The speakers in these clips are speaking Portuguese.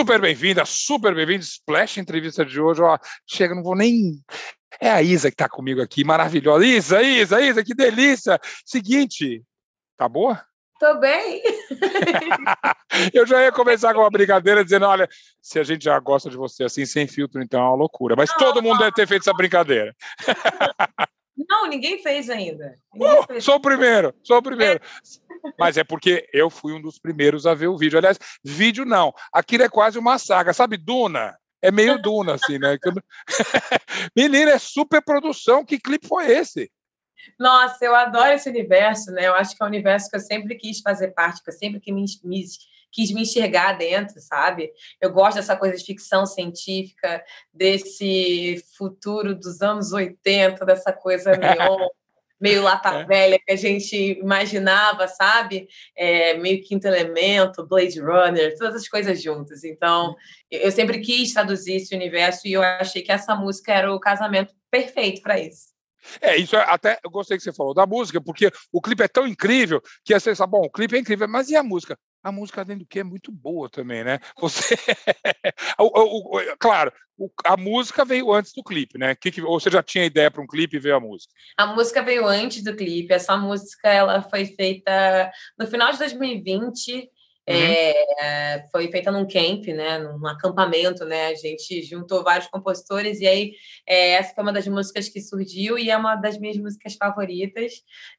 Super bem-vinda, super bem-vindo. Splash entrevista de hoje. Ó, chega, não vou nem. É a Isa que está comigo aqui, maravilhosa. Isa, Isa, Isa, que delícia. Seguinte, tá boa? Tô bem. eu já ia começar com uma brincadeira dizendo: olha, se a gente já gosta de você assim, sem filtro, então é uma loucura. Mas não, todo mundo não. deve ter feito essa brincadeira. Não, ninguém fez ainda. Ninguém uh, fez. Sou o primeiro, sou o primeiro. É. Mas é porque eu fui um dos primeiros a ver o vídeo. Aliás, vídeo não. Aquilo é quase uma saga. Sabe, Duna? É meio Duna, assim, né? Menina, é super produção. Que clipe foi esse? Nossa, eu adoro esse universo, né? Eu acho que é um universo que eu sempre quis fazer parte, que eu sempre que me, me, quis me enxergar dentro, sabe? Eu gosto dessa coisa de ficção científica, desse futuro dos anos 80, dessa coisa neon. meio lata é. velha que a gente imaginava, sabe? É, meio quinto elemento, Blade Runner, todas as coisas juntas. Então, eu sempre quis traduzir esse universo e eu achei que essa música era o casamento perfeito para isso. É, isso é, até eu gostei que você falou da música, porque o clipe é tão incrível que você sabe, bom, o clipe é incrível, mas e a música? A música, além do que, é muito boa também, né? Você. o, o, o, claro, a música veio antes do clipe, né? Que, que, ou você já tinha ideia para um clipe e veio a música? A música veio antes do clipe. Essa música ela foi feita no final de 2020 Uhum. É, foi feita num camp, né, num acampamento, né, a gente juntou vários compositores e aí é, essa foi uma das músicas que surgiu e é uma das minhas músicas favoritas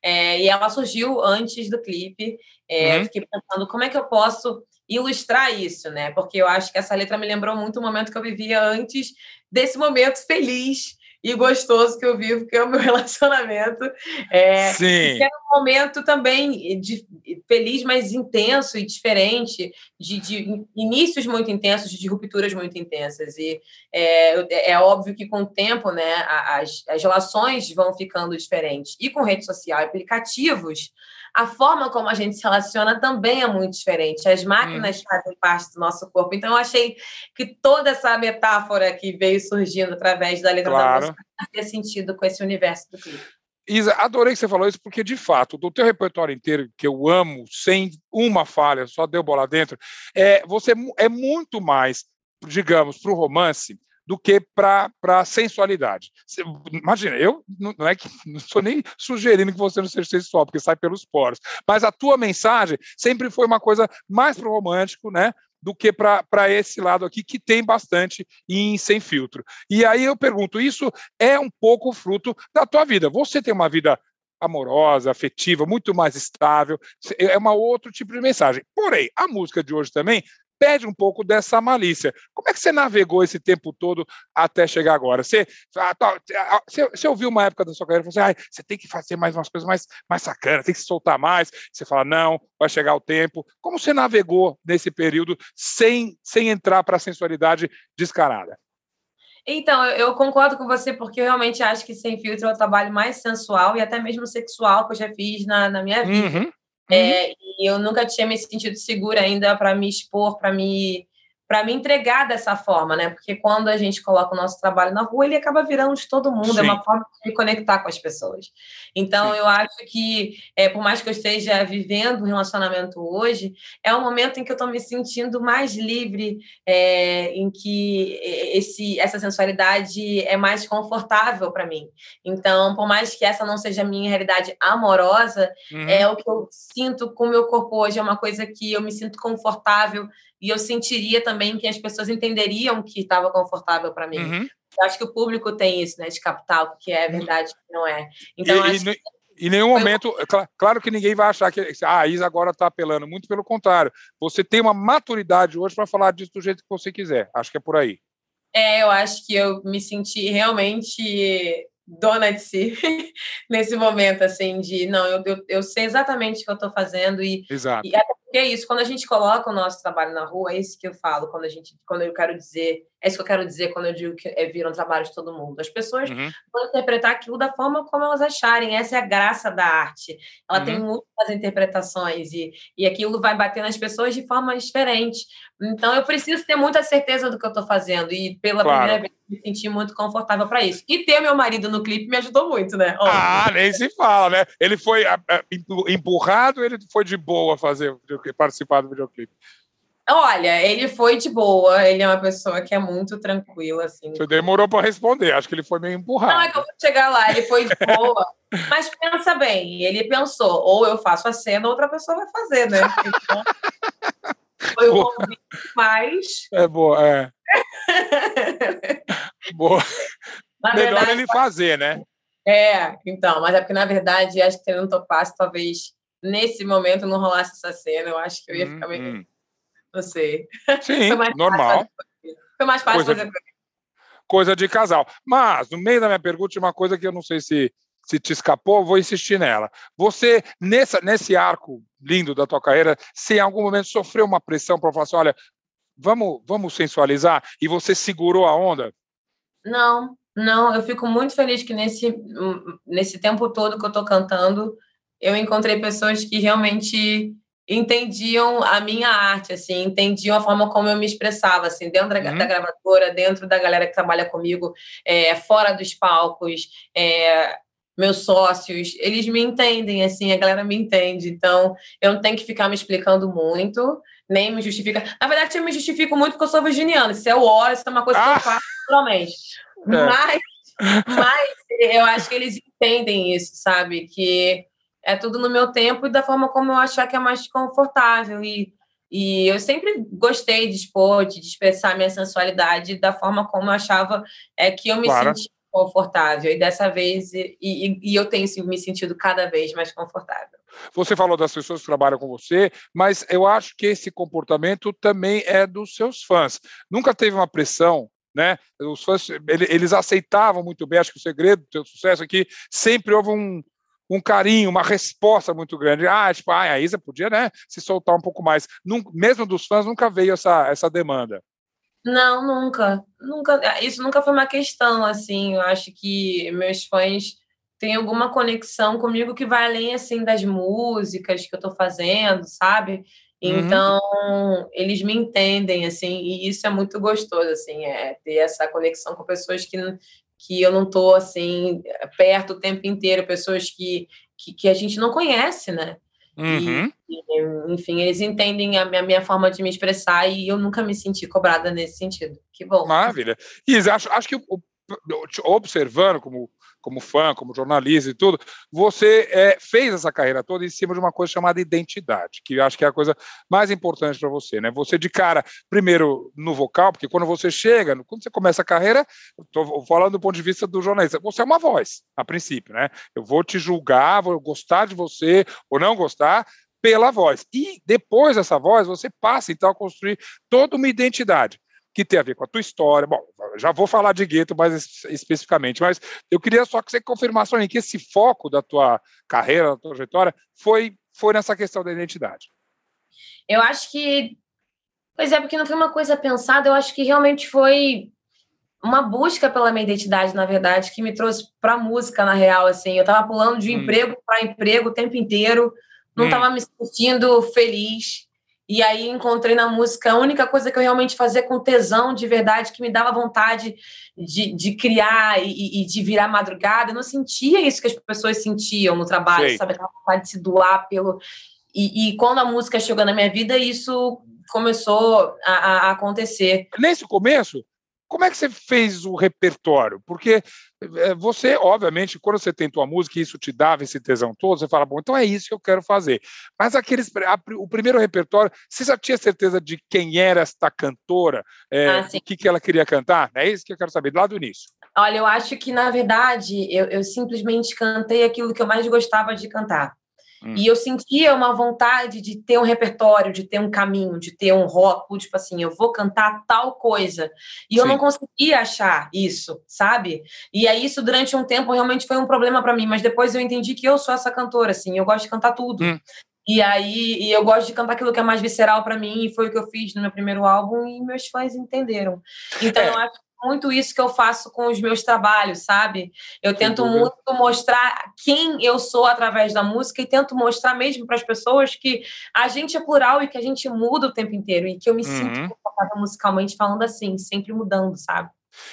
é, e ela surgiu antes do clipe, é, uhum. eu fiquei pensando como é que eu posso ilustrar isso, né, porque eu acho que essa letra me lembrou muito o momento que eu vivia antes desse momento feliz e gostoso que eu vivo, que é o meu relacionamento. É, Sim. Que é um momento também de, feliz, mas intenso e diferente, de, de, inícios muito intensos, de rupturas muito intensas. E é, é óbvio que com o tempo, né, as, as relações vão ficando diferentes. E com rede social, aplicativos, a forma como a gente se relaciona também é muito diferente. As máquinas hum. fazem parte do nosso corpo. Então, eu achei que toda essa metáfora que veio surgindo através da letra claro. da música fazia sentido com esse universo do clipe. Isa, adorei que você falou isso, porque de fato, do teu repertório inteiro, que eu amo, sem uma falha, só deu bola dentro, é, você é muito mais, digamos, para o romance, do que para a sensualidade. Imagina, eu não é que não estou nem sugerindo que você não seja sensual, porque sai pelos poros, mas a tua mensagem sempre foi uma coisa mais para o romântico, né? Do que para esse lado aqui, que tem bastante em sem filtro. E aí eu pergunto: isso é um pouco fruto da tua vida? Você tem uma vida amorosa, afetiva, muito mais estável, é uma outro tipo de mensagem. Porém, a música de hoje também perde um pouco dessa malícia. Como é que você navegou esse tempo todo até chegar agora? Você, ah, tá, ah, você, você ouviu uma época da sua carreira e falou assim, ah, você tem que fazer mais umas coisas mais, mais sacanas, tem que se soltar mais. Você fala, não, vai chegar o tempo. Como você navegou nesse período sem, sem entrar para a sensualidade descarada? Então, eu concordo com você, porque eu realmente acho que Sem Filtro é o trabalho mais sensual e até mesmo sexual que eu já fiz na, na minha vida. Uhum. É, uhum. e eu nunca tinha me sentido segura ainda para me expor, para me para me entregar dessa forma, né? Porque quando a gente coloca o nosso trabalho na rua, ele acaba virando de todo mundo, Sim. é uma forma de me conectar com as pessoas. Então, Sim. eu acho que, é, por mais que eu esteja vivendo um relacionamento hoje, é um momento em que eu estou me sentindo mais livre, é, em que esse, essa sensualidade é mais confortável para mim. Então, por mais que essa não seja a minha realidade amorosa, uhum. é o que eu sinto com o meu corpo hoje, é uma coisa que eu me sinto confortável e eu sentiria também que as pessoas entenderiam que estava confortável para mim. Uhum. Eu acho que o público tem isso, né, de capital, que é uhum. verdade, que não é. Então, e, acho e, que... Em nenhum momento, claro que ninguém vai achar que ah, a Isa agora está apelando, muito pelo contrário. Você tem uma maturidade hoje para falar disso do jeito que você quiser. Acho que é por aí. É, eu acho que eu me senti realmente dona de si nesse momento, assim, de não, eu, eu, eu sei exatamente o que eu estou fazendo e, Exato. e até porque é isso, quando a gente coloca o nosso trabalho na rua, é isso que eu falo, quando a gente, quando eu quero dizer, é isso que eu quero dizer quando eu digo que é, viram trabalho de todo mundo. As pessoas uhum. vão interpretar aquilo da forma como elas acharem, essa é a graça da arte. Ela uhum. tem muitas interpretações e, e aquilo vai bater nas pessoas de forma diferente. Então eu preciso ter muita certeza do que eu estou fazendo e pela claro. primeira vez me senti muito confortável para isso. E ter meu marido no clipe me ajudou muito, né? Óbvio. Ah, nem se fala, né? Ele foi empurrado, ele foi de boa fazer participar do videoclipe. Olha, ele foi de boa, ele é uma pessoa que é muito tranquila, assim. Você demorou para responder, acho que ele foi meio empurrado. Não, é que eu vou chegar lá, ele foi de boa. mas pensa bem, ele pensou, ou eu faço a cena, outra pessoa vai fazer, né? Então, foi um convite mais. É boa, é. boa. Na Melhor verdade, ele fazer, né? É, então, mas é porque, na verdade, acho que não topasse, talvez nesse momento não rolasse essa cena. Eu acho que eu ia ficar meio. Hum, hum. Não sei. Sim, normal. Foi mais fácil coisa, fazer. Coisa de casal. Mas, no meio da minha pergunta, uma coisa que eu não sei se, se te escapou, vou insistir nela. Você, nessa, nesse arco lindo da tua carreira, se em algum momento sofreu uma pressão para falar assim: olha, vamos, vamos sensualizar, e você segurou a onda? Não, não, eu fico muito feliz que nesse, nesse tempo todo que eu estou cantando, eu encontrei pessoas que realmente entendiam a minha arte, assim, entendiam a forma como eu me expressava, assim, dentro da, uhum. da gravadora, dentro da galera que trabalha comigo, é, fora dos palcos, é, meus sócios, eles me entendem, assim, a galera me entende, então eu não tenho que ficar me explicando muito, nem me justifica. Na verdade, eu me justifico muito porque eu sou virginiana, se é o hora, isso é uma coisa ah. que eu ah! faço naturalmente. É. Mas, mas eu acho que eles entendem isso, sabe? Que é tudo no meu tempo e da forma como eu achar que é mais confortável. E, e eu sempre gostei de expor, de expressar minha sensualidade da forma como eu achava é, que eu me claro. sentia confortável. E dessa vez, e, e, e eu tenho me sentido cada vez mais confortável. Você falou das pessoas que trabalham com você, mas eu acho que esse comportamento também é dos seus fãs. Nunca teve uma pressão né? Os fãs, eles aceitavam muito bem, acho que o segredo do seu sucesso é sempre houve um, um carinho, uma resposta muito grande. Ah, tipo, ah, a Isa podia, né, se soltar um pouco mais. Mesmo dos fãs, nunca veio essa, essa demanda. Não, nunca. Nunca, isso nunca foi uma questão, assim. Eu acho que meus fãs têm alguma conexão comigo que vai além, assim, das músicas que eu estou fazendo, sabe? Uhum. Então, uhum. eles me entendem, assim, e isso é muito gostoso, assim, é ter essa conexão com pessoas que, que eu não estou, assim, perto o tempo inteiro, pessoas que, que, que a gente não conhece, né? Uhum. E, enfim, eles entendem a minha, a minha, forma de me expressar e eu nunca me senti cobrada nesse sentido. Que bom. Maravilha. Isa, acho, acho que observando como como fã, como jornalista e tudo, você é, fez essa carreira toda em cima de uma coisa chamada identidade, que eu acho que é a coisa mais importante para você, né? Você de cara, primeiro no vocal, porque quando você chega, quando você começa a carreira, estou falando do ponto de vista do jornalista, você é uma voz, a princípio, né? Eu vou te julgar, vou gostar de você ou não gostar, pela voz. E depois dessa voz, você passa então a construir toda uma identidade que tem a ver com a tua história. Bom, já vou falar de gueto mais especificamente, mas eu queria só que você confirmasse mim que esse foco da tua carreira, da tua trajetória, foi, foi nessa questão da identidade. Eu acho que. Pois é, porque não foi uma coisa pensada, eu acho que realmente foi uma busca pela minha identidade, na verdade, que me trouxe para a música, na real. Assim, eu estava pulando de hum. emprego para emprego o tempo inteiro, não estava hum. me sentindo feliz. E aí encontrei na música a única coisa que eu realmente fazia com tesão de verdade, que me dava vontade de, de criar e, e de virar madrugada. Eu não sentia isso que as pessoas sentiam no trabalho, Sei. sabe? Aquela vontade de se doar pelo. E, e, quando a música chegou na minha vida, isso começou a, a acontecer. Nesse começo, como é que você fez o repertório? Porque eh, você, obviamente, quando você tem tua música e isso te dava esse tesão todo, você fala, bom, então é isso que eu quero fazer. Mas aqueles, a, o primeiro repertório, você já tinha certeza de quem era esta cantora, é, ah, o que, que ela queria cantar? É isso que eu quero saber, lá do início. Olha, eu acho que, na verdade, eu, eu simplesmente cantei aquilo que eu mais gostava de cantar. Hum. E eu sentia uma vontade de ter um repertório, de ter um caminho, de ter um rótulo, tipo assim, eu vou cantar tal coisa. E Sim. eu não conseguia achar isso, sabe? E aí isso durante um tempo realmente foi um problema para mim, mas depois eu entendi que eu sou essa cantora, assim, eu gosto de cantar tudo. Hum. E aí e eu gosto de cantar aquilo que é mais visceral para mim, e foi o que eu fiz no meu primeiro álbum e meus fãs entenderam. Então é. eu acho muito isso que eu faço com os meus trabalhos, sabe? Eu tento muito mostrar quem eu sou através da música e tento mostrar mesmo para as pessoas que a gente é plural e que a gente muda o tempo inteiro e que eu me uhum. sinto confortável musicalmente falando assim, sempre mudando, sabe?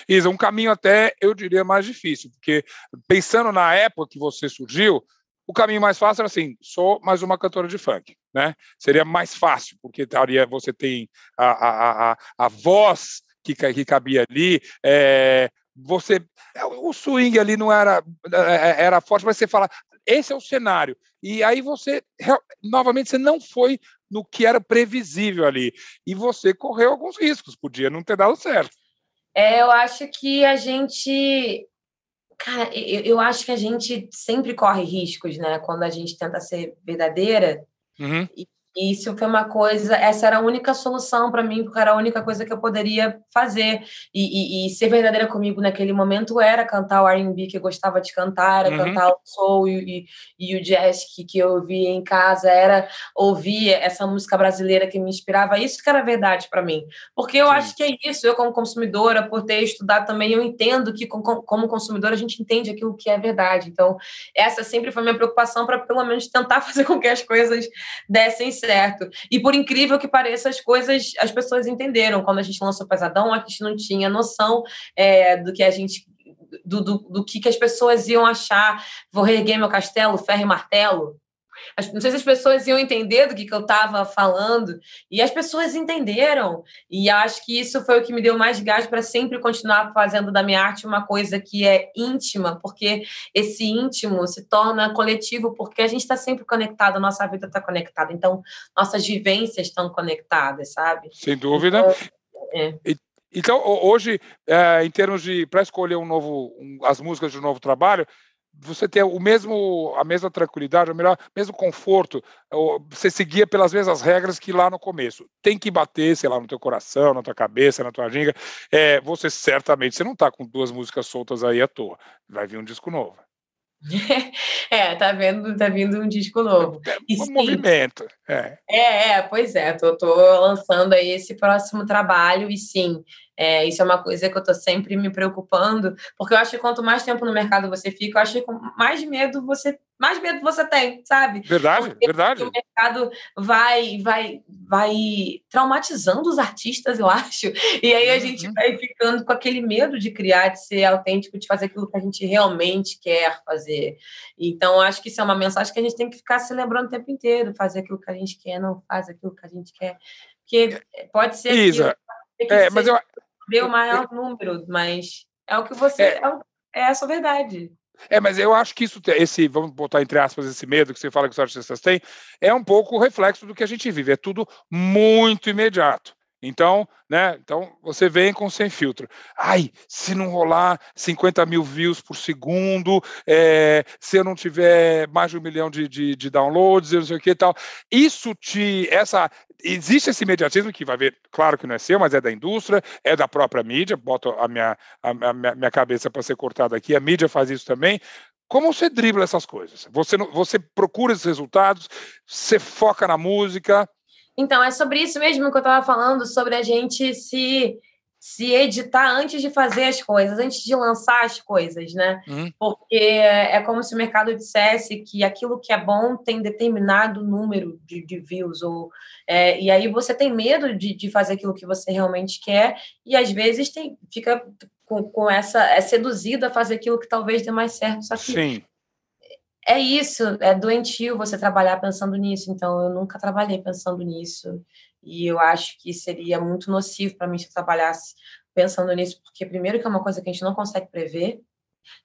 Isa, um caminho até, eu diria, mais difícil, porque pensando na época que você surgiu, o caminho mais fácil era assim: sou mais uma cantora de funk. né? Seria mais fácil, porque taria, você tem a, a, a, a voz que, que cabia ali, é, você o swing ali não era é, era forte, mas você fala esse é o cenário e aí você novamente você não foi no que era previsível ali e você correu alguns riscos, podia não ter dado certo. É, eu acho que a gente Cara, eu, eu acho que a gente sempre corre riscos, né? Quando a gente tenta ser verdadeira. Uhum. E, e isso foi uma coisa, essa era a única solução para mim, porque era a única coisa que eu poderia fazer. E, e, e ser verdadeira comigo naquele momento era cantar o RB que eu gostava de cantar, era uhum. cantar o soul e, e, o jazz que, que eu ouvia em casa, era ouvir essa música brasileira que me inspirava. Isso que era verdade para mim. Porque eu Sim. acho que é isso, eu, como consumidora, por ter estudado também, eu entendo que, como consumidora, a gente entende aquilo que é verdade. Então, essa sempre foi minha preocupação para, pelo menos, tentar fazer com que as coisas dessem certo certo. E por incrível que pareça, as coisas as pessoas entenderam. Quando a gente lançou o Pesadão, a gente não tinha noção é, do que a gente. Do, do, do que, que as pessoas iam achar. Vou reerguer meu castelo, ferro e martelo. Não sei se as pessoas iam entender do que, que eu estava falando, e as pessoas entenderam. E acho que isso foi o que me deu mais gás para sempre continuar fazendo da minha arte uma coisa que é íntima, porque esse íntimo se torna coletivo, porque a gente está sempre conectado, a nossa vida está conectada. Então, nossas vivências estão conectadas, sabe? Sem dúvida. Então, é. Então, hoje, é, em termos de para escolher um novo, as músicas de um novo trabalho, você ter o mesmo a mesma tranquilidade, o melhor, mesmo conforto, você seguia pelas mesmas regras que lá no começo. Tem que bater, sei lá, no teu coração, na tua cabeça, na tua ginga. É, você certamente você não está com duas músicas soltas aí à toa. Vai vir um disco novo. é, tá vendo, tá vindo um disco novo. É, um sim, movimento. É. é, é, pois é, tô, tô lançando aí esse próximo trabalho e sim, é, isso é uma coisa que eu estou sempre me preocupando, porque eu acho que quanto mais tempo no mercado você fica, eu acho que mais medo você mais medo você tem, sabe? Verdade, porque verdade. O mercado vai, vai, vai traumatizando os artistas, eu acho. E aí a uhum. gente vai ficando com aquele medo de criar, de ser autêntico, de fazer aquilo que a gente realmente quer fazer. Então, acho que isso é uma mensagem que a gente tem que ficar se lembrando o tempo inteiro, fazer aquilo que a gente quer, não faz aquilo que a gente quer. Porque pode ser Isa, que, que é, mas eu ver o maior número, mas é o que você. É, é, é a sua verdade. É, mas eu acho que isso, esse, vamos botar entre aspas, esse medo que você fala que os artistas têm, é um pouco o reflexo do que a gente vive. É tudo muito imediato. Então, né? Então você vem com sem filtro. Ai, se não rolar 50 mil views por segundo, é, se eu não tiver mais de um milhão de, de, de downloads, eu não sei o que e tal. Isso te. Essa, existe esse imediatismo que vai ver, claro que não é seu, mas é da indústria, é da própria mídia. Boto a minha, a, a minha cabeça para ser cortada aqui, a mídia faz isso também. Como você dribla essas coisas? Você, você procura esses resultados, você foca na música, então, é sobre isso mesmo que eu estava falando, sobre a gente se se editar antes de fazer as coisas, antes de lançar as coisas, né? Uhum. Porque é como se o mercado dissesse que aquilo que é bom tem determinado número de, de views, ou, é, e aí você tem medo de, de fazer aquilo que você realmente quer, e às vezes tem, fica com, com essa, é seduzido a fazer aquilo que talvez dê mais certo. Só que Sim é isso, é doentio você trabalhar pensando nisso. Então, eu nunca trabalhei pensando nisso. E eu acho que seria muito nocivo para mim se eu trabalhasse pensando nisso, porque, primeiro, que é uma coisa que a gente não consegue prever,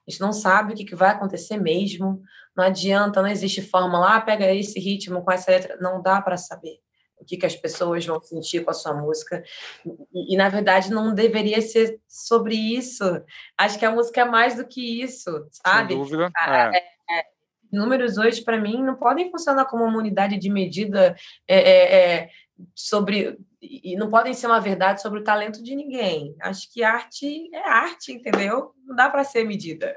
a gente não sabe o que, que vai acontecer mesmo. Não adianta, não existe fórmula, ah, pega esse ritmo com essa letra. Não dá para saber o que, que as pessoas vão sentir com a sua música. E, e, na verdade, não deveria ser sobre isso. Acho que a música é mais do que isso, sabe? Sem dúvida. É. É, números hoje, para mim, não podem funcionar como uma unidade de medida é, é, é, sobre. E não podem ser uma verdade sobre o talento de ninguém. Acho que arte é arte, entendeu? Não dá para ser medida.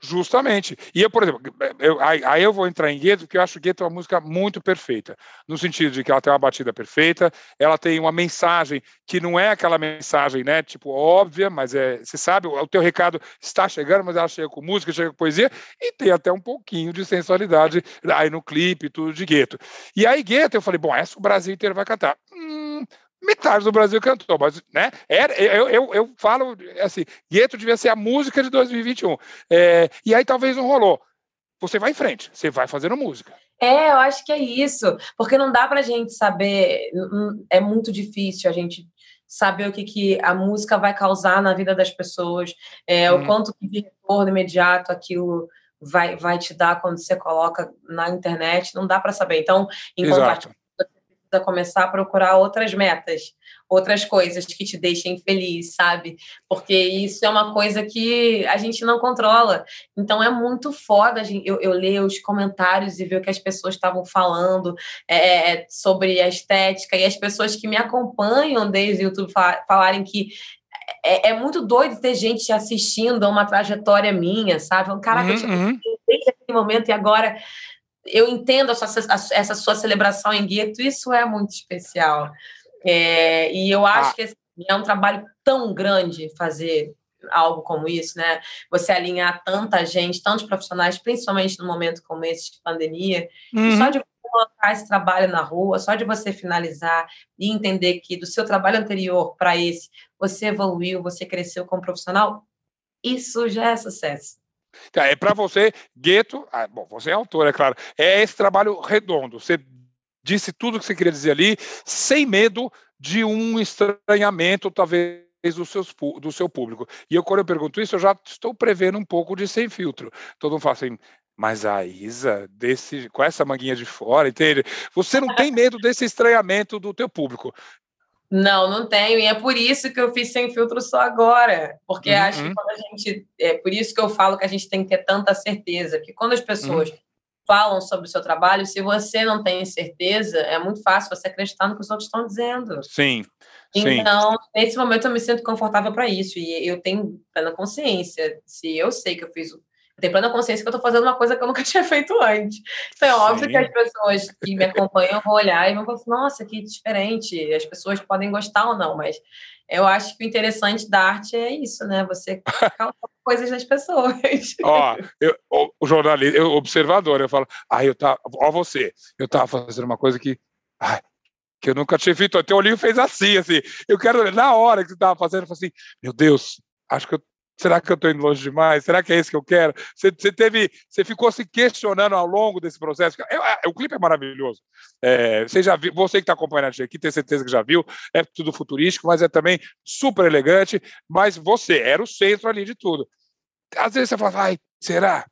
Justamente. E eu, por exemplo, eu, aí eu vou entrar em Gueto, porque eu acho Gueto uma música muito perfeita, no sentido de que ela tem uma batida perfeita, ela tem uma mensagem que não é aquela mensagem, né, tipo, óbvia, mas é, você sabe, o, teu recado está chegando, mas ela chega com música, chega com poesia, e tem até um pouquinho de sensualidade aí no clipe, tudo de Gueto. E aí Gueto, eu falei, bom, essa o Brasil inteiro vai cantar. Hum, metade do Brasil cantou, mas né, era, eu, eu, eu falo assim, Gueto devia ser a música de 2021. É, e aí talvez não rolou. você vai em frente, você vai fazendo música. É, eu acho que é isso, porque não dá para a gente saber, é muito difícil a gente saber o que, que a música vai causar na vida das pessoas, é, hum. o uhum. quanto de retorno imediato aquilo vai, vai te dar quando você coloca na internet, não dá para saber. Então, em Exato precisa começar a procurar outras metas, outras coisas que te deixem feliz, sabe? Porque isso é uma coisa que a gente não controla. Então é muito foda eu, eu ler os comentários e ver o que as pessoas estavam falando é, sobre a estética e as pessoas que me acompanham desde o YouTube falarem que é, é, muito doido ter gente assistindo a uma trajetória minha, sabe? Um cara que eu tinha uhum. desde aquele momento e agora eu entendo a sua, a, essa sua celebração em gueto, isso é muito especial. É, e eu acho ah. que assim, é um trabalho tão grande fazer algo como isso, né? Você alinhar tanta gente, tantos profissionais, principalmente no momento como esse de pandemia, uhum. só de colocar esse trabalho na rua, só de você finalizar e entender que do seu trabalho anterior para esse, você evoluiu, você cresceu como profissional, isso já é sucesso. Tá, é para você, Gueto, ah, bom, você é autor, é claro, é esse trabalho redondo. Você disse tudo o que você queria dizer ali, sem medo de um estranhamento, talvez do, seus, do seu público. E eu, quando eu pergunto isso, eu já estou prevendo um pouco de sem filtro. Todo mundo fala assim, mas a Isa, desse, com essa manguinha de fora, entende? Você não tem medo desse estranhamento do teu público. Não, não tenho, e é por isso que eu fiz sem filtro só agora, porque uhum. acho que quando a gente, é por isso que eu falo que a gente tem que ter tanta certeza, que quando as pessoas uhum. falam sobre o seu trabalho, se você não tem certeza, é muito fácil você acreditar no que os outros estão dizendo. Sim. Então, Sim. nesse momento eu me sinto confortável para isso, e eu tenho plena consciência, se eu sei que eu fiz tenho plena consciência que eu estou fazendo uma coisa que eu nunca tinha feito antes. Então, é óbvio Sim. que as pessoas que me acompanham vão olhar e vão falar assim, nossa, que diferente. As pessoas podem gostar ou não, mas eu acho que o interessante da arte é isso, né? Você causar coisas nas pessoas. Ó, eu, o jornalista, o observador, eu falo, ah, eu tava, ó você, eu tava fazendo uma coisa que, ai, que eu nunca tinha feito. O teu olhinho fez assim, assim. Eu quero, na hora que você tava fazendo, eu falei assim, meu Deus, acho que eu Será que eu estou indo longe demais? Será que é isso que eu quero? Você, você, teve, você ficou se questionando ao longo desse processo. É, o clipe é maravilhoso. É, você já viu, você que está acompanhando a gente aqui, tem certeza que já viu. É tudo futurístico, mas é também super elegante. Mas você era o centro ali de tudo. Às vezes você fala, ai, será?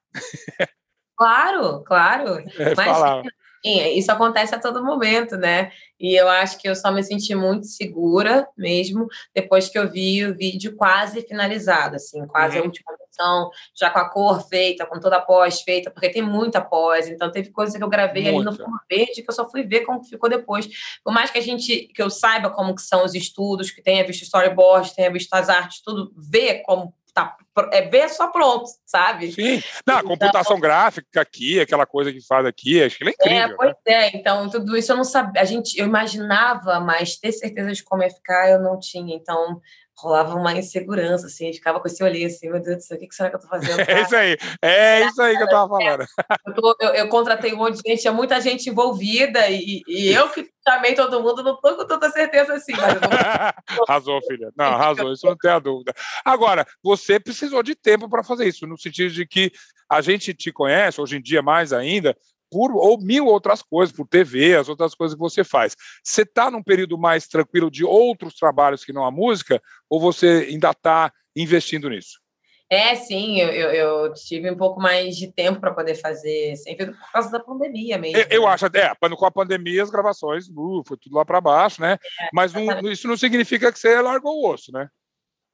Claro, claro. É, mas isso acontece a todo momento, né? E eu acho que eu só me senti muito segura mesmo depois que eu vi o vídeo quase finalizado, assim, quase uhum. a última versão, já com a cor feita, com toda a pós feita, porque tem muita pós, então teve coisa que eu gravei Muita. ali no fundo verde que eu só fui ver como ficou depois. Por mais que a gente, que eu saiba como que são os estudos, que tenha visto storyboard, tenha visto as artes, tudo, ver como tá, é ver só pronto, sabe? Sim, não, a então, computação gráfica aqui, aquela coisa que faz aqui, acho que é incrível. É, pois né? é, então tudo isso eu não sabia, a gente, eu imaginava, mas ter certeza de como ia ficar eu não tinha, então rolava uma insegurança, assim, ficava com esse olhinho assim, meu Deus do céu, o que será que eu tô fazendo? Cara? É isso aí, é isso aí que eu tava falando. Eu, tô, eu, eu contratei um monte de gente, tinha muita gente envolvida, e, e eu que chamei todo mundo, não tô com tanta certeza assim, mas vou... Arrasou, filha. Não, arrasou, isso não tem a dúvida. Agora, você precisou de tempo para fazer isso, no sentido de que a gente te conhece, hoje em dia mais ainda, por ou mil outras coisas, por TV, as outras coisas que você faz. Você está num período mais tranquilo de outros trabalhos que não a música, ou você ainda está investindo nisso? É, sim, eu, eu, eu, tive um pouco mais de tempo para poder fazer, sempre por causa da pandemia mesmo. Eu, eu né? acho, é, com a pandemia as gravações, uh, foi tudo lá para baixo, né? É, Mas não, isso não significa que você largou o osso, né?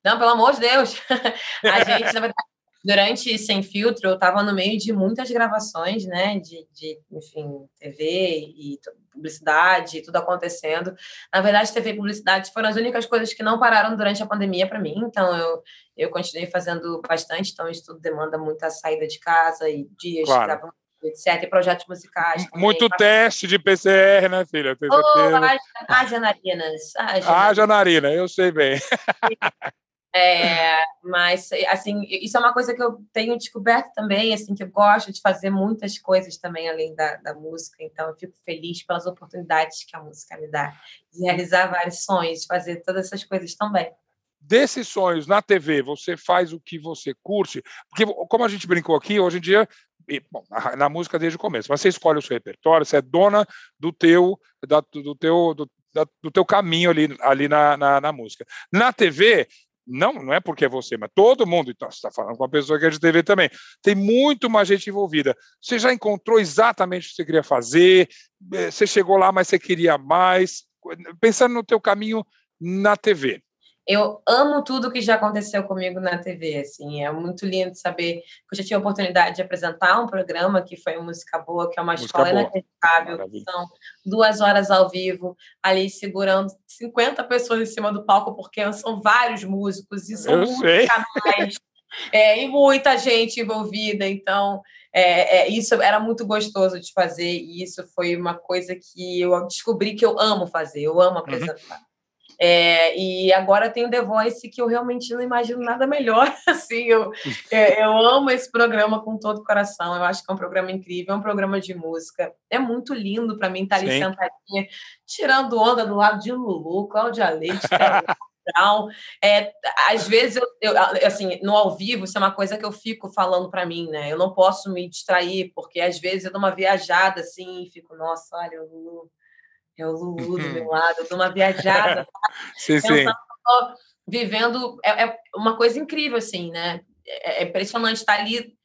Não, pelo amor de Deus. a gente, na verdade, durante Sem Filtro, eu estava no meio de muitas gravações, né, de, de enfim, TV e publicidade, tudo acontecendo. Na verdade, TV e publicidade foram as únicas coisas que não pararam durante a pandemia para mim, então eu, eu continuei fazendo bastante, então isso tudo demanda muita saída de casa e dias claro. gravando etc, e projetos musicais. Também. Muito teste de PCR, né, filha? Oh, haja narinas. Haja narina, eu sei bem. É, mas, assim, isso é uma coisa que eu tenho descoberto também, assim, que eu gosto de fazer muitas coisas também além da, da música, então eu fico feliz pelas oportunidades que a música me dá, de realizar vários sonhos, de fazer todas essas coisas também. Desses sonhos na TV, você faz o que você curte? Porque, como a gente brincou aqui, hoje em dia e, bom, na, na, música desde o começo. Mas você escolhe o seu repertório, você é dona do teu, da, do teu, do, do teu caminho ali, ali na, na, na música. Na TV, não, não é porque é você, mas todo mundo, então, você está falando com uma pessoa que é de TV também, tem muito mais gente envolvida. Você já encontrou exatamente o que você queria fazer, eh, você chegou lá, mas você queria mais, pensando no teu caminho na TV eu amo tudo que já aconteceu comigo na TV, assim, é muito lindo saber que eu já tive a oportunidade de apresentar um programa que foi Música Boa, que é uma música escola inacreditável, são duas horas ao vivo, ali segurando 50 pessoas em cima do palco, porque são vários músicos e são eu muitos sei. canais, é, e muita gente envolvida, então é, é, isso era muito gostoso de fazer, e isso foi uma coisa que eu descobri que eu amo fazer, eu amo uhum. apresentar. Uhum. É, e agora tem o The Voice, que eu realmente não imagino nada melhor. Assim, eu, é, eu amo esse programa com todo o coração. Eu acho que é um programa incrível, é um programa de música. É muito lindo para mim estar ali Sim. sentadinha, tirando onda do lado de Lulu, Cláudia Leite, é, às vezes, eu, eu, assim, no ao vivo, isso é uma coisa que eu fico falando para mim, né? Eu não posso me distrair, porque às vezes eu dou uma viajada assim e fico, nossa, olha, Lulu é o Lulu do meu uhum. lado, dou uma viajada, sim, sim. vivendo, é, é, uma coisa incrível, assim, né? É, é impressionante estar ali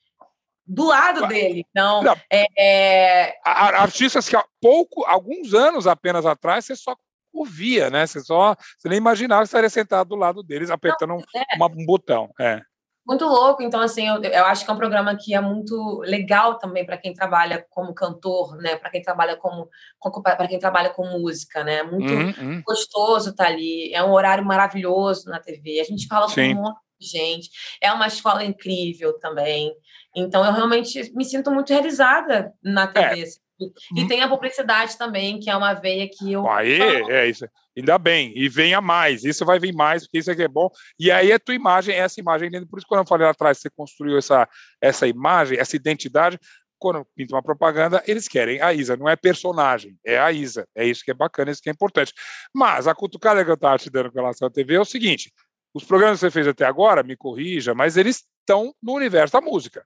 do lado dele. Então, é, é... artistas que há pouco, alguns anos apenas atrás, você só ouvia, né? Você só, você nem imaginava que estaria sentado do lado deles apertando Não, é. uma, um botão. É. Muito louco, então assim, eu, eu acho que é um programa que é muito legal também para quem trabalha como cantor, né? Para quem trabalha como, para quem trabalha com música, né? Muito uhum, uhum. gostoso estar tá ali. É um horário maravilhoso na TV. A gente fala Sim. com um monte de gente. É uma escola incrível também. Então eu realmente me sinto muito realizada na TV. É. Assim. E uhum. tem a publicidade também, que é uma veia que eu. Aí, é isso. Ainda bem, e venha mais, isso vai vir mais, porque isso aqui é bom. E aí a tua imagem, essa imagem, por isso quando eu falei lá atrás, você construiu essa, essa imagem, essa identidade, quando pinta uma propaganda, eles querem a Isa, não é personagem, é a Isa. É isso que é bacana, isso que é importante. Mas a cutucada que eu estava te dando com relação à TV é o seguinte: os programas que você fez até agora, me corrija, mas eles estão no universo da música,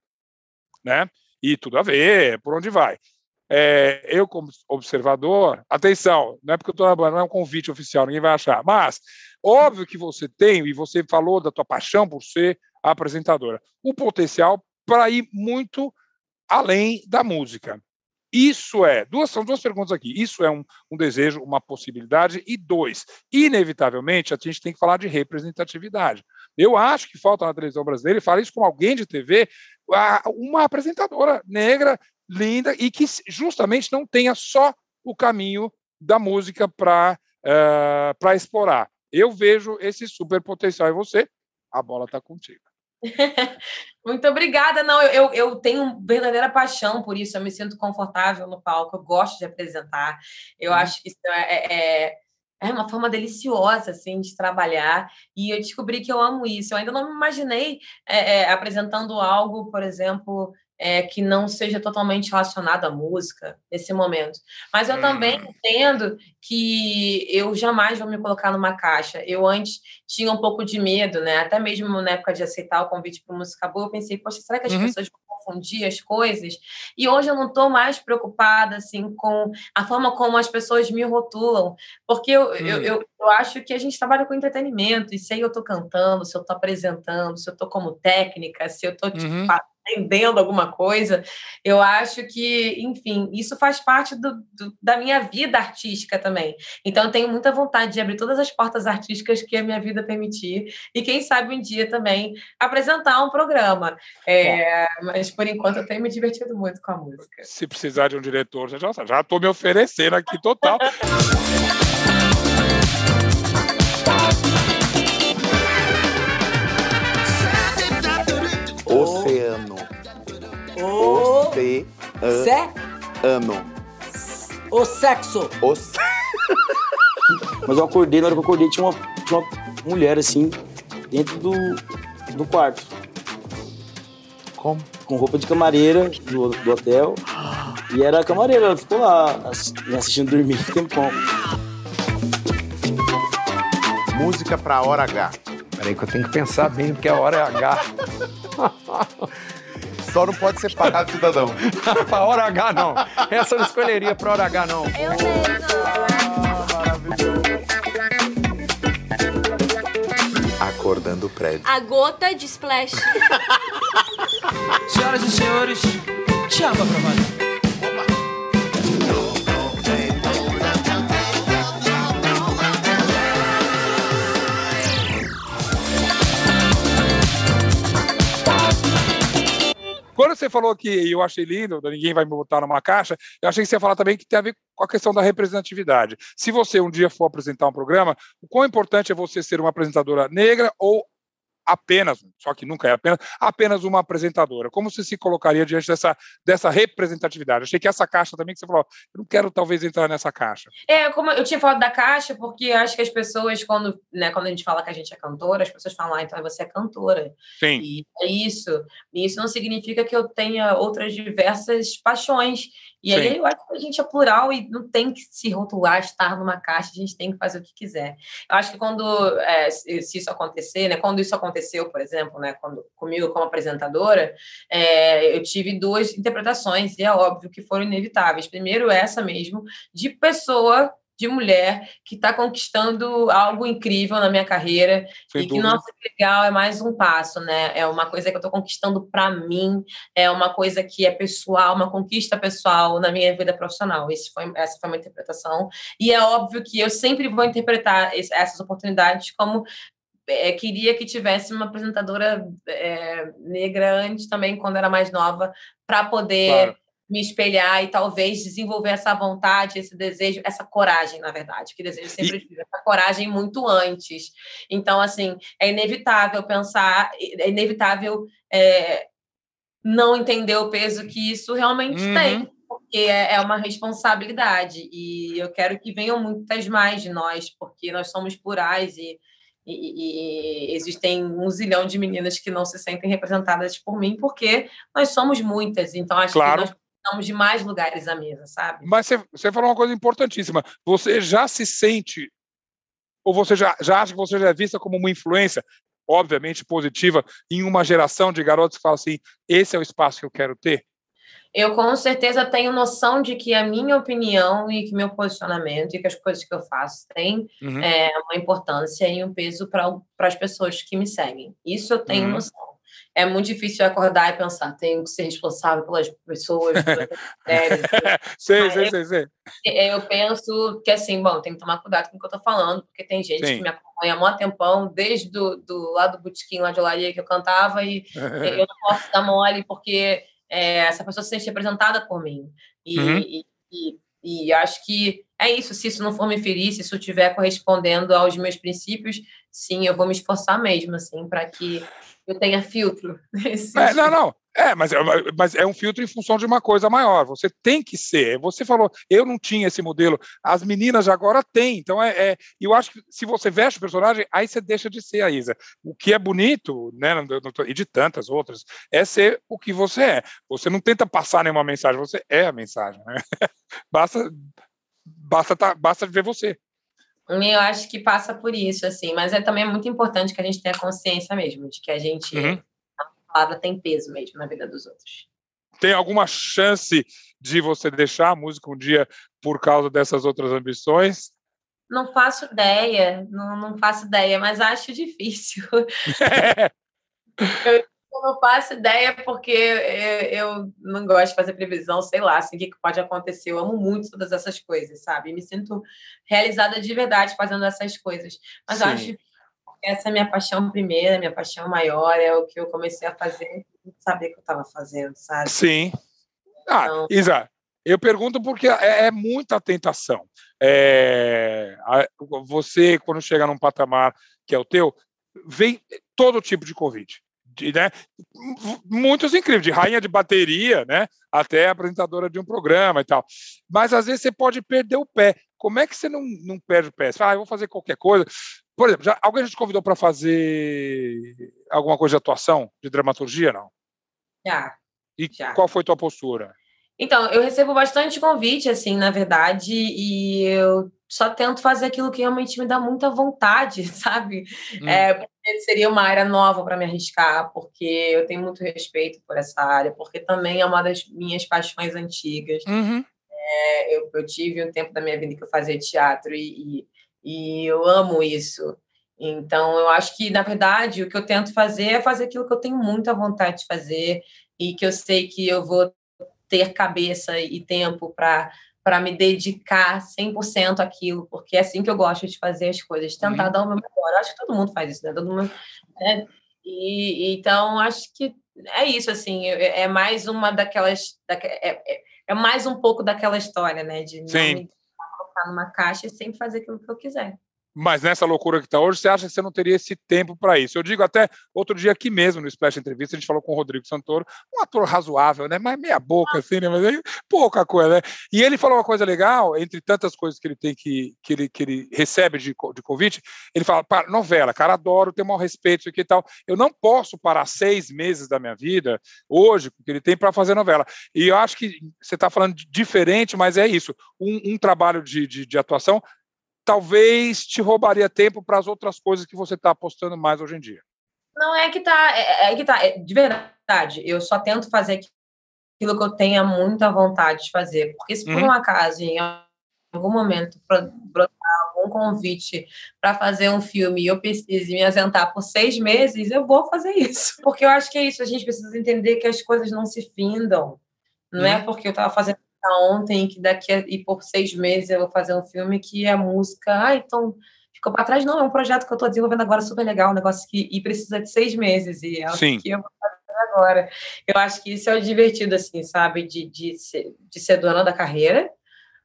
né? E tudo a ver, por onde vai. É, eu, como observador, atenção, não é porque eu estou na banda, não é um convite oficial, ninguém vai achar, mas óbvio que você tem, e você falou da tua paixão por ser apresentadora, o potencial para ir muito além da música. Isso é, duas, são duas perguntas aqui. Isso é um, um, desejo, uma possibilidade, e dois, inevitavelmente, a gente tem que falar de representatividade. Eu acho que falta na televisão brasileira, e falo isso com alguém de TV, uma apresentadora negra linda e que justamente não tenha só o caminho da música para uh, eh, explorar. Eu vejo esse super potencial em você. A bola está contigo. Muito obrigada. Não, eu, eu tenho verdadeira paixão por isso. Eu me sinto confortável no palco. Eu gosto de apresentar. Eu hum. acho que isso é, é, é, uma forma deliciosa assim de trabalhar. E eu descobri que eu amo isso. Eu ainda não me imaginei é, é, apresentando algo, por exemplo, é, que não seja totalmente relacionado à música nesse momento. Mas eu hum. também entendo que eu jamais vou me colocar numa caixa. Eu antes tinha um pouco de medo, né? Até mesmo na época de aceitar o convite para música boa, eu pensei, poxa, será que as uhum. pessoas vão confundir as coisas? E hoje eu não estou mais preocupada assim com a forma como as pessoas me rotulam, porque eu, eu, hum. eu, eu, acho que a gente trabalha com entretenimento, e se eu estou cantando, se eu estou apresentando, se eu estou como técnica, se eu estou tipo, entendendo alguma coisa, eu acho que, enfim, isso faz parte do, do, da minha vida artística também. Então, eu tenho muita vontade de abrir todas as portas artísticas que a minha vida permitir e, quem sabe, um dia também apresentar um programa. É, mas, por enquanto, eu tenho me divertido muito com a música. Se precisar de um diretor, já estou me oferecendo aqui total. Oceano. O sexo. O... Mas eu acordei, na hora que eu acordei, tinha uma, tinha uma mulher assim, dentro do, do quarto. Como? Com roupa de camareira do, do hotel. E era a camareira, ela ficou lá me assistindo dormir um tempão. Música pra hora H. Peraí que eu tenho que pensar bem, porque a hora é H. Só não pode ser pagado cidadão. pra hora H, não. Essa eu não escolheria pra hora H, não. Eu mesmo. Acordando o prédio. A gota de splash. Senhoras e senhores, chama pra valer. Você falou que eu achei lindo, ninguém vai me botar numa caixa, eu achei que você ia falar também que tem a ver com a questão da representatividade. Se você um dia for apresentar um programa, o quão importante é você ser uma apresentadora negra ou apenas, só que nunca é apenas, apenas uma apresentadora. Como você se colocaria diante dessa, dessa representatividade? Achei que essa caixa também que você falou, eu não quero talvez entrar nessa caixa. É, como eu tinha falado da caixa, porque acho que as pessoas, quando, né, quando a gente fala que a gente é cantora, as pessoas falam, ah, então você é cantora. Sim. E é isso. E isso não significa que eu tenha outras diversas paixões. E aí eu acho que a gente é plural e não tem que se rotular, estar numa caixa, a gente tem que fazer o que quiser. Eu acho que quando, é, se isso acontecer, né, quando isso aconteceu, por exemplo, né, quando, comigo como apresentadora, é, eu tive duas interpretações, e é óbvio que foram inevitáveis. Primeiro, essa mesmo, de pessoa de mulher que está conquistando algo incrível na minha carreira Sem e que, dúvida. nossa, que legal, é mais um passo, né? É uma coisa que eu estou conquistando para mim, é uma coisa que é pessoal, uma conquista pessoal na minha vida profissional. Esse foi, essa foi uma interpretação. E é óbvio que eu sempre vou interpretar esse- essas oportunidades como é, queria que tivesse uma apresentadora é, negra antes também, quando era mais nova, para poder Claro. Me espelhar e talvez desenvolver essa vontade, esse desejo, essa coragem, na verdade, que desejo sempre tive, essa coragem muito antes. Então, assim, é inevitável pensar, é inevitável é, não entender o peso que isso realmente Uhum. tem, porque é, é uma responsabilidade e eu quero que venham muitas mais de nós, porque nós somos plurais e e, e existem um zilhão de meninas que não se sentem representadas por mim, porque nós somos muitas, então acho Claro. que nós precisamos de mais lugares à mesa, sabe? Mas você, você falou uma coisa importantíssima. Você já se sente, ou você já, já acha que você já é vista como uma influência, obviamente positiva, em uma geração de garotos que falam assim: esse é o espaço que eu quero ter? Eu com certeza tenho noção de que a minha opinião e que meu posicionamento e que as coisas que eu faço têm Uhum. é, uma importância e um peso para as pessoas que me seguem. Isso eu tenho Uhum. noção. É muito difícil acordar e pensar, tenho que ser responsável pelas pessoas, pelas mulheres, sei, Mas sei, eu- sei, sei. Eu penso que, assim, bom, tem que tomar cuidado com o que eu tô falando, porque tem gente Sim. que me acompanha há mó tempão, desde do, do lado do botequim lá de olaria que eu cantava, e eu não posso dar mole porque é, essa pessoa se sente representada por mim. E, Uhum. e, e- e acho que é isso, se isso não for me ferir, se isso estiver correspondendo aos meus princípios, sim, eu vou me esforçar mesmo, assim, para que eu tenha filtro. É, não, não. É, mas, é- mas é um filtro em função de uma coisa maior. Você tem que ser. Você falou, eu não tinha esse modelo. As meninas de agora têm. Então, é, é- eu acho que se você veste o personagem, aí você deixa de ser a Isa. O que é bonito, né, e de tantas outras, é ser o que você é. Você não tenta passar nenhuma mensagem, você é a mensagem. né? basta, basta, tá, basta ver você. Eu acho que passa por isso, assim, mas é também muito importante que a gente tenha consciência mesmo de que a gente, Uhum. a palavra tem peso mesmo na vida dos outros. Tem alguma chance de você deixar a música um dia por causa dessas outras ambições? Não faço ideia, não, não faço ideia, mas acho difícil. Eu não faço ideia porque eu, eu não gosto de fazer previsão, sei lá, assim, o que pode acontecer. Eu amo muito todas essas coisas, sabe? Me sinto realizada de verdade fazendo essas coisas. Mas eu Sim. acho que essa é a minha paixão primeira, minha paixão maior, é o que eu comecei a fazer, sem saber que eu estava fazendo, sabe? Sim. Ah, Então- Isa, eu pergunto porque é, é muita tentação. É, a- você, quando chega num patamar que é o teu, vem todo tipo de convite. De, né, muitos incríveis, de rainha de bateria, né, até apresentadora de um programa e tal. Mas às vezes você pode perder o pé. Como é que você não, não perde o pé? Você fala, ah, eu vou fazer qualquer coisa. Por exemplo, já, alguém já te convidou para fazer alguma coisa de atuação, de dramaturgia, não? Já. E Já. qual foi tua postura? Então, eu recebo bastante convite, assim, na verdade, e eu só tento fazer aquilo que realmente me dá muita vontade, sabe? Hum. É, seria uma área nova para me arriscar, porque eu tenho muito respeito por essa área, porque também é uma das minhas paixões antigas. Uhum. É, eu, eu, tive um tempo da minha vida que eu fazia teatro e, e, e eu amo isso. Então, eu acho que, na verdade, o que eu tento fazer é fazer aquilo que eu tenho muita vontade de fazer e que eu sei que eu vou ter cabeça e tempo para para me dedicar 100% àquilo, porque é assim que eu gosto de fazer as coisas, tentar uhum. dar o meu melhor. Eu acho que todo mundo faz isso, né? Todo mundo, né? E, então, acho que é isso, assim, é, é mais uma daquelas... É, é, é, mais um pouco daquela história, né? De Sim. não me colocar numa caixa e sempre fazer aquilo que eu quiser. Mas nessa loucura que está hoje, você acha que você não teria esse tempo para isso? Eu digo até outro dia aqui mesmo, no Splash Entrevista, a gente falou com o Rodrigo Santoro, um ator razoável, né? Mas meia boca, assim, né? Mas pouca coisa, né? E ele falou uma coisa legal, entre tantas coisas que ele tem que, que, ele, que ele recebe de, de convite, ele fala, novela, cara, adoro, tenho maior respeito, isso aqui e tal. Eu não posso parar seis meses da minha vida, hoje, porque ele tem para fazer novela. E eu acho que você está falando diferente, mas é isso. Um, um trabalho de, de, de atuação talvez te roubaria tempo para as outras coisas que você está apostando mais hoje em dia. Não é que tá, é, é que tá, é, de verdade. Eu só tento fazer aquilo que eu tenha muita vontade de fazer, porque se por uhum. um acaso em algum momento brotar algum convite para fazer um filme e eu preciso me ausentar por seis meses, eu vou fazer isso. Porque eu acho que é isso, a gente precisa entender que as coisas não se findam. Não é uhum. é porque eu estava fazendo ontem que daqui a, e por seis meses eu vou fazer um filme que a música, ah, então ficou para trás. Não, é um projeto que eu estou desenvolvendo agora super legal, um negócio que e precisa de seis meses e é o Sim. que eu vou fazer agora. Eu acho que isso é o divertido, assim, sabe, de, de, ser, de ser dona da carreira,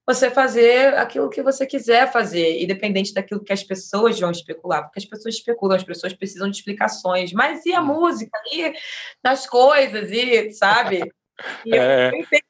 você fazer aquilo que você quiser fazer, independente daquilo que as pessoas vão especular, porque as pessoas especulam, as pessoas precisam de explicações, mas e a música, e das coisas, e sabe? E é. eu entendo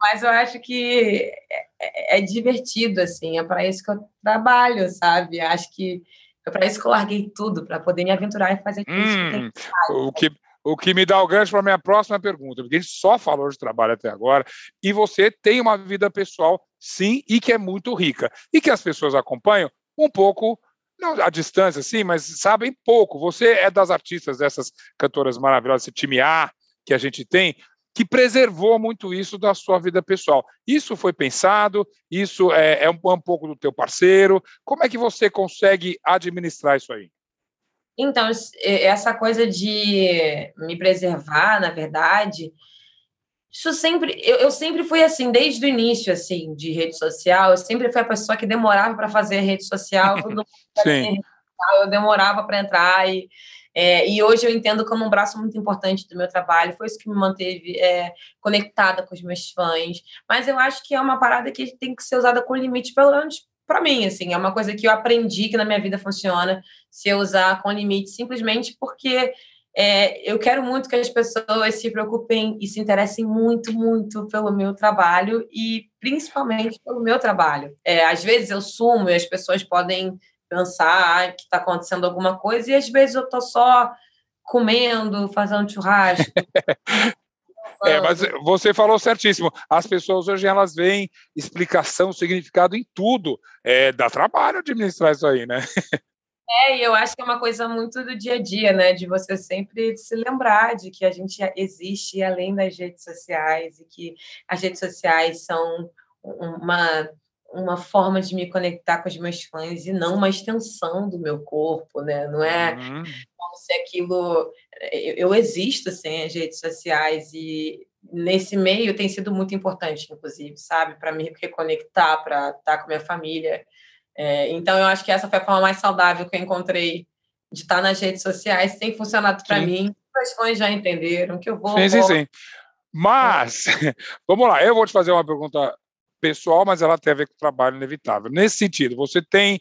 mas eu acho que é, é, é divertido, assim, é para isso que eu trabalho, sabe? Acho que é para isso que eu larguei tudo, para poder me aventurar e fazer tudo hum, que o que o que me dá o gancho para a minha próxima pergunta, porque a gente só falou de trabalho até agora, e você tem uma vida pessoal, sim, e que é muito rica, e que as pessoas acompanham um pouco, não à distância, sim, mas sabem pouco. Você é das artistas dessas cantoras maravilhosas, esse time A que a gente tem, que preservou muito isso da sua vida pessoal. Isso foi pensado, isso é, é um, um, pouco do teu parceiro. Como é que você consegue administrar isso aí? Então, essa coisa de me preservar, na verdade, isso sempre, eu, eu sempre fui assim, desde o início, assim, de rede social, eu sempre fui a pessoa que demorava para fazer rede social, Sim. eu demorava para entrar e é, e hoje eu entendo como um braço muito importante do meu trabalho, foi isso que me manteve é, conectada com os meus fãs. Mas eu acho que é uma parada que tem que ser usada com limite, pelo menos para mim, assim, é uma coisa que eu aprendi que na minha vida funciona, se eu usar com limite, simplesmente porque é, eu quero muito que as pessoas se preocupem e se interessem muito, muito pelo meu trabalho e principalmente pelo meu trabalho. É, às vezes eu sumo e as pessoas podem pensar que está acontecendo alguma coisa, e às vezes eu estou só comendo, fazendo churrasco. É, mas você falou certíssimo. As pessoas hoje elas veem explicação, significado em tudo. É, dá trabalho administrar isso aí, né? É, e eu acho que é uma coisa muito do dia a dia, né? De você sempre se lembrar de que a gente existe além das redes sociais e que as redes sociais são uma uma forma de me conectar com os meus fãs e não uma extensão do meu corpo, né? Não é uhum. como se aquilo. Eu, eu existo sem as redes sociais e nesse meio tem sido muito importante, inclusive, sabe? Para me reconectar, para estar com minha família. É, então, eu acho que essa foi a forma mais saudável que eu encontrei de estar nas redes sociais. Tem funcionado para mim. Os fãs já entenderam que eu vou. Sim, sim, sim. Mas, vamos lá, eu vou te fazer uma pergunta pessoal, mas ela tem a ver com o trabalho inevitável. Nesse sentido, você tem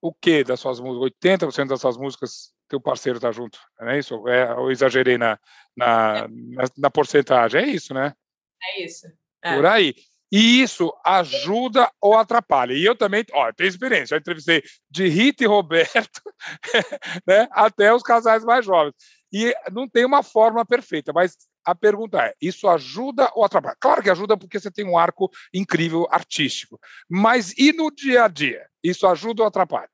o que das suas músicas? 80% das suas músicas, teu parceiro está junto, não é isso? É, eu exagerei na, na, é. na, na, porcentagem, é isso, né? É isso. É. Por aí. E isso ajuda ou atrapalha? E eu também, ó, tenho experiência, já entrevistei de Rita e Roberto, né, até os casais mais jovens. E não tem uma forma perfeita, mas a pergunta é: isso ajuda ou atrapalha? Claro que ajuda porque você tem um arco incrível artístico, mas e no dia a dia? Isso ajuda ou atrapalha?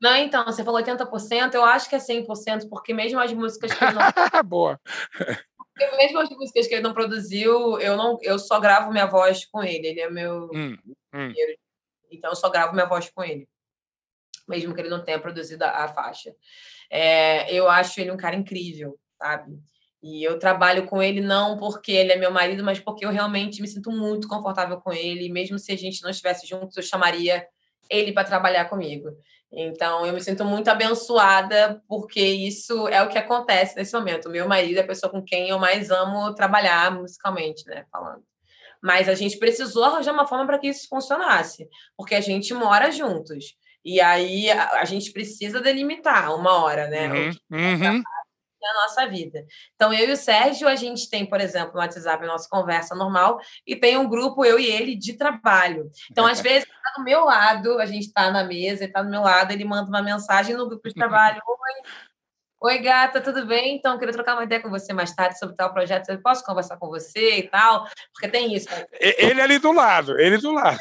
Não, então, você falou 80%, eu acho que é 100%, porque mesmo as músicas que ele não... Boa. Porque mesmo as músicas que ele não produziu, eu, não, eu só gravo minha voz com ele, ele é meu Hum, hum. então eu só gravo minha voz com ele, mesmo que ele não tenha produzido a, a faixa. É, eu acho ele um cara incrível, sabe? E eu trabalho com ele não porque ele é meu marido, mas porque eu realmente me sinto muito confortável com ele. Mesmo se a gente não estivesse juntos, eu chamaria ele para trabalhar comigo. Então, eu me sinto muito abençoada, porque isso é o que acontece nesse momento. O meu marido é a pessoa com quem eu mais amo trabalhar musicalmente, né? Falando. Mas a gente precisou arranjar uma forma para que isso funcionasse, porque a gente mora juntos. E aí a, a gente precisa delimitar uma hora, né? Uhum, O que uhum. É a nossa vida. Então, eu e o Sérgio, a gente tem, por exemplo, no WhatsApp a nossa conversa normal, e tem um grupo, eu e ele, de trabalho. Então, às vezes, tá do meu lado, a gente está na mesa, ele está do meu lado, ele manda uma mensagem no grupo de trabalho: Oi, Oi, gata, tudo bem? Então, queria trocar uma ideia com você mais tarde sobre tal projeto. Eu posso conversar com você e tal? Porque tem isso. né? Ele ali do lado, ele do lado.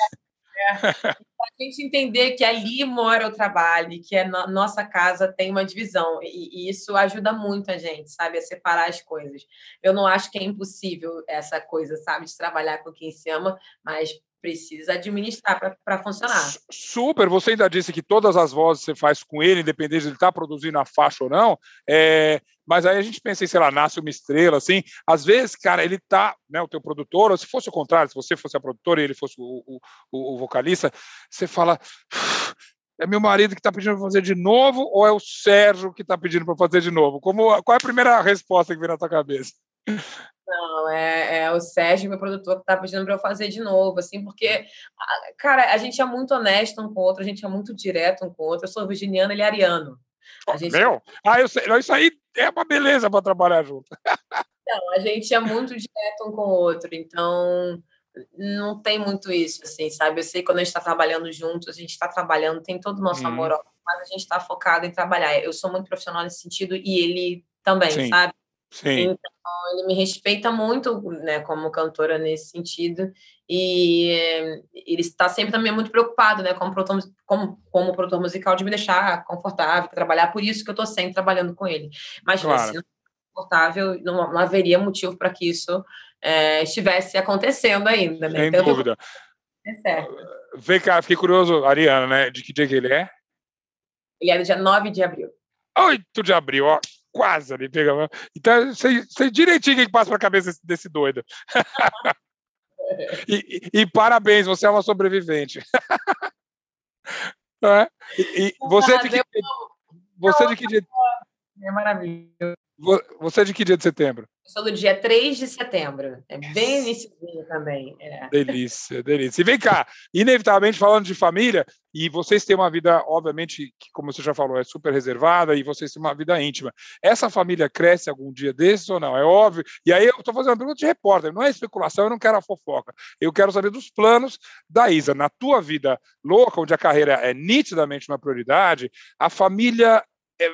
A gente entender que ali mora o trabalho, que a no- nossa casa tem uma divisão, e isso ajuda muito a gente, sabe, a separar as coisas. Eu não acho que é impossível essa coisa, sabe, de trabalhar com quem se ama, mas precisa administrar para funcionar. Su- Super, você ainda disse que todas as vozes você faz com ele, independente de ele estar produzindo a faixa ou não. é, mas aí a gente pensa em, sei lá, nasce uma estrela, assim. Às vezes, cara, ele tá, né, o teu produtor, ou se fosse o contrário, se você fosse a produtora e ele fosse o, o- o- o vocalista, você fala. É meu marido que está pedindo para fazer de novo ou é o Sérgio que está pedindo para fazer de novo? Como, qual é a primeira resposta que vem na tua cabeça? Não, é, é o Sérgio, meu produtor, que está pedindo para eu fazer de novo, assim, porque, a- cara, a gente é muito honesto um com o outro, a gente é muito direto um com o outro. Eu sou virginiana, ele é ariano. A gente Meu? Ah, eu sei. Isso aí é uma beleza para trabalhar junto. Não, a gente é muito direto um com o outro, então não tem muito isso, assim, sabe? Eu sei que quando a gente está trabalhando juntos, a gente está trabalhando, tem todo o nosso Uhum. amor, mas a gente está focado em trabalhar. Eu sou muito profissional nesse sentido e ele também, Sim. sabe? Sim. Então, ele me respeita muito, né, como cantora nesse sentido, e eh, ele está sempre também muito preocupado, né, como produtor, como, como produtor musical, de me deixar confortável, trabalhar, por isso que eu estou sempre trabalhando com ele. Mas Claro. se não confortável, não, não haveria motivo para que isso eh, estivesse acontecendo ainda, né? Sem Então, dúvida. com certo. Vem cá, fiquei curioso, Ariana, né? De que dia que ele é? Ele é do dia 9 de abril. 8 de abril, ó. Quase ali, pega. Então, sei, sei direitinho o que passa pra cabeça desse, desse doido. e, e- e parabéns, você é uma sobrevivente. É? E, e você é de que, você é de que É maravilhoso. vo- você é de que dia de setembro? Eu sou do dia 3 de setembro. É bem iniciozinho também. É. Delícia, delícia. E vem cá, inevitavelmente falando de família, e vocês têm uma vida, obviamente, que, como você já falou, é super reservada, e vocês têm uma vida íntima. Essa família cresce algum dia desses ou não? É óbvio. E aí eu estou fazendo uma pergunta de repórter, não é especulação, eu não quero a fofoca. Eu quero saber dos planos da Isa. Na tua vida louca, onde a carreira é nitidamente uma prioridade, a família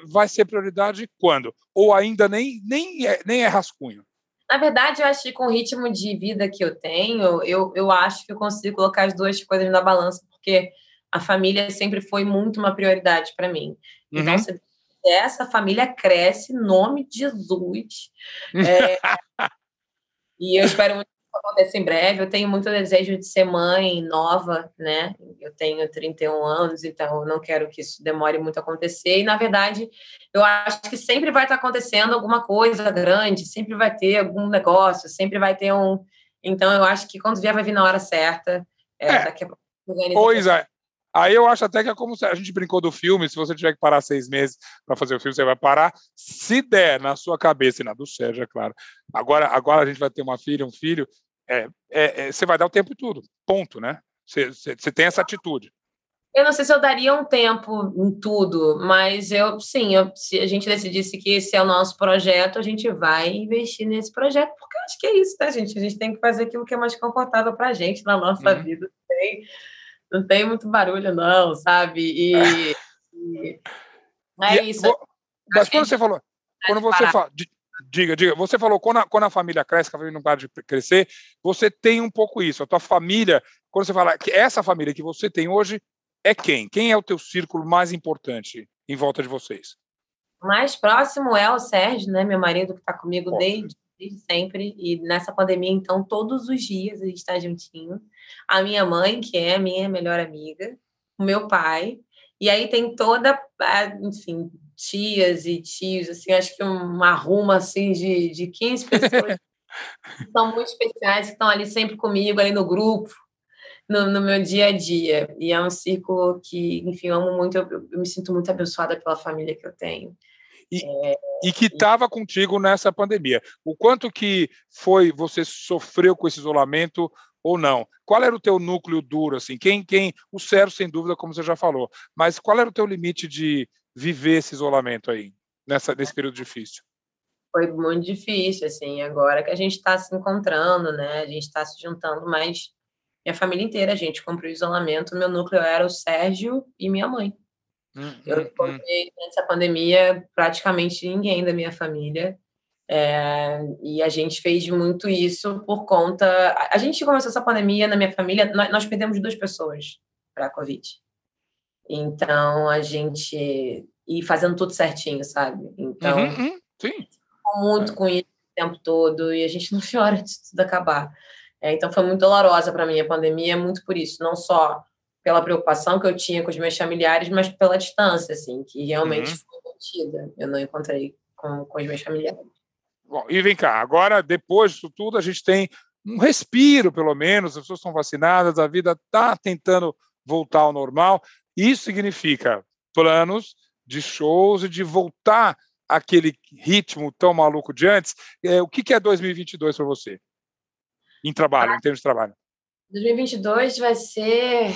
vai ser prioridade quando? Ou ainda nem, nem, é, nem é rascunho? Na verdade, eu acho que com o ritmo de vida que eu tenho, eu, eu acho que eu consigo colocar as duas coisas na balança, porque a família sempre foi muito uma prioridade para mim. Então, Uhum. se essa família cresce, em nome de Jesus. É, e eu espero muito aconteça em breve. Eu tenho muito desejo de ser mãe nova, né? Eu tenho 31 anos, então eu não quero que isso demore muito a acontecer. E, na verdade, eu acho que sempre vai estar acontecendo alguma coisa grande, sempre vai ter algum negócio, sempre vai ter um. Então, eu acho que quando vier, vai vir na hora certa. É, É. Daqui a Pois é. Aí eu acho até que é como se a gente brincou do filme, se você tiver que parar seis meses para fazer o filme, você vai parar. Se der na sua cabeça e na do Sérgio, é claro. Agora, agora a gente vai ter uma filha, um filho, é, é, é, você vai dar o tempo e tudo. Ponto, né? Você, você, você tem essa atitude. Eu não sei se eu daria um tempo em tudo, mas eu sim, eu- se a gente decidisse que esse é o nosso projeto, a gente vai investir nesse projeto, porque eu acho que é isso, tá, gente? A gente tem que fazer aquilo que é mais confortável pra gente na nossa Uhum. vida. Não tem, não tem muito barulho, não, sabe? E, e- é E- isso. vo- Mas quando você falou, quando você fala de, Diga, diga. Você falou quando a, quando a família cresce, que a família não para de crescer, você tem um pouco isso. A tua família, quando você fala que essa família que você tem hoje é quem? Quem é o teu círculo mais importante em volta de vocês? O mais próximo é o Sérgio, né? Meu marido que está comigo desde, desde, sempre. E nessa pandemia, então, todos os dias a gente está juntinho. A minha mãe, que é a minha melhor amiga, o meu pai. E aí tem toda, enfim, tias e tios, assim, acho que uma ruma assim de, de 15 pessoas que são muito especiais, que estão ali sempre comigo, ali no grupo, no, no, meu dia a dia. E é um círculo que, enfim, eu amo muito, eu, eu me sinto muito abençoada pela família que eu tenho. E, é, e que estava contigo nessa pandemia. O quanto que foi, você sofreu com esse isolamento ou não? Qual era o teu núcleo duro, assim? Quem, quem, o Sérgio, sem dúvida, como você já falou, mas qual era o teu limite de, viver esse isolamento aí, nessa, nesse período difícil? Foi muito difícil, assim, agora que a gente está se encontrando, né, a gente está se juntando, mas minha família inteira, a gente cumpriu o isolamento, meu núcleo era o Sérgio e minha mãe. Hum, eu hum, encontrei hum. nessa pandemia praticamente ninguém da minha família, é, e a gente fez muito isso por conta. A gente começou essa pandemia na minha família, nós, nós perdemos duas pessoas para a Covid. Então, a gente ir fazendo tudo certinho, sabe? Então, uhum, uhum, sim. muito é. com isso o tempo todo e a gente não chora de tudo acabar. É, então, foi muito dolorosa para mim a pandemia, muito por isso, não só pela preocupação que eu tinha com os meus familiares, mas pela distância, assim, que realmente uhum. foi mantida. Eu não encontrei com, com os meus familiares. Bom, e vem cá, agora, depois disso tudo, a gente tem um respiro, pelo menos, as pessoas estão vacinadas, a vida está tentando voltar ao normal. Isso significa planos de shows e de voltar aquele ritmo tão maluco de antes. É, o que, que é 2022 para você? Em trabalho, ah, em termos de trabalho. 2022 vai ser.